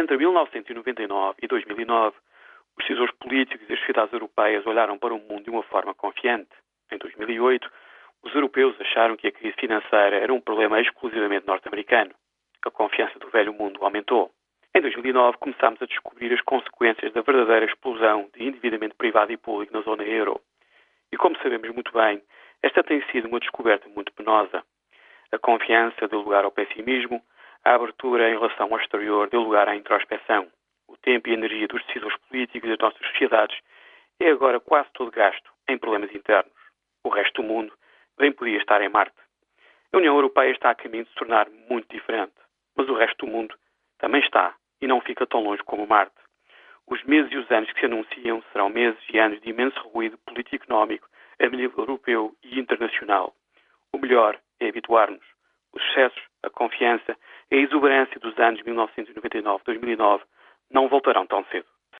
Entre 1999 e 2009, os decisores políticos e as sociedades europeias olharam para o mundo de uma forma confiante. Em 2008, os europeus acharam que a crise financeira era um problema exclusivamente norte-americano. A confiança do velho mundo aumentou. Em 2009, começámos a descobrir as consequências da verdadeira explosão de endividamento privado e público na zona euro. E como sabemos muito bem, esta tem sido uma descoberta muito penosa. A confiança deu lugar ao pessimismo, a abertura em relação ao exterior deu lugar à introspeção. O tempo e a energia dos decisores políticos e das nossas sociedades é agora quase todo gasto em problemas internos. O resto do mundo bem podia estar em Marte. A União Europeia está a caminho de se tornar muito diferente, mas o resto do mundo também está e não fica tão longe como Marte. Os meses e os anos que se anunciam serão meses e anos de imenso ruído político-económico a nível europeu e internacional. O melhor é habituar-nos. Os sucessos, a confiança e a exuberância dos anos 1999-2009 não voltarão tão cedo.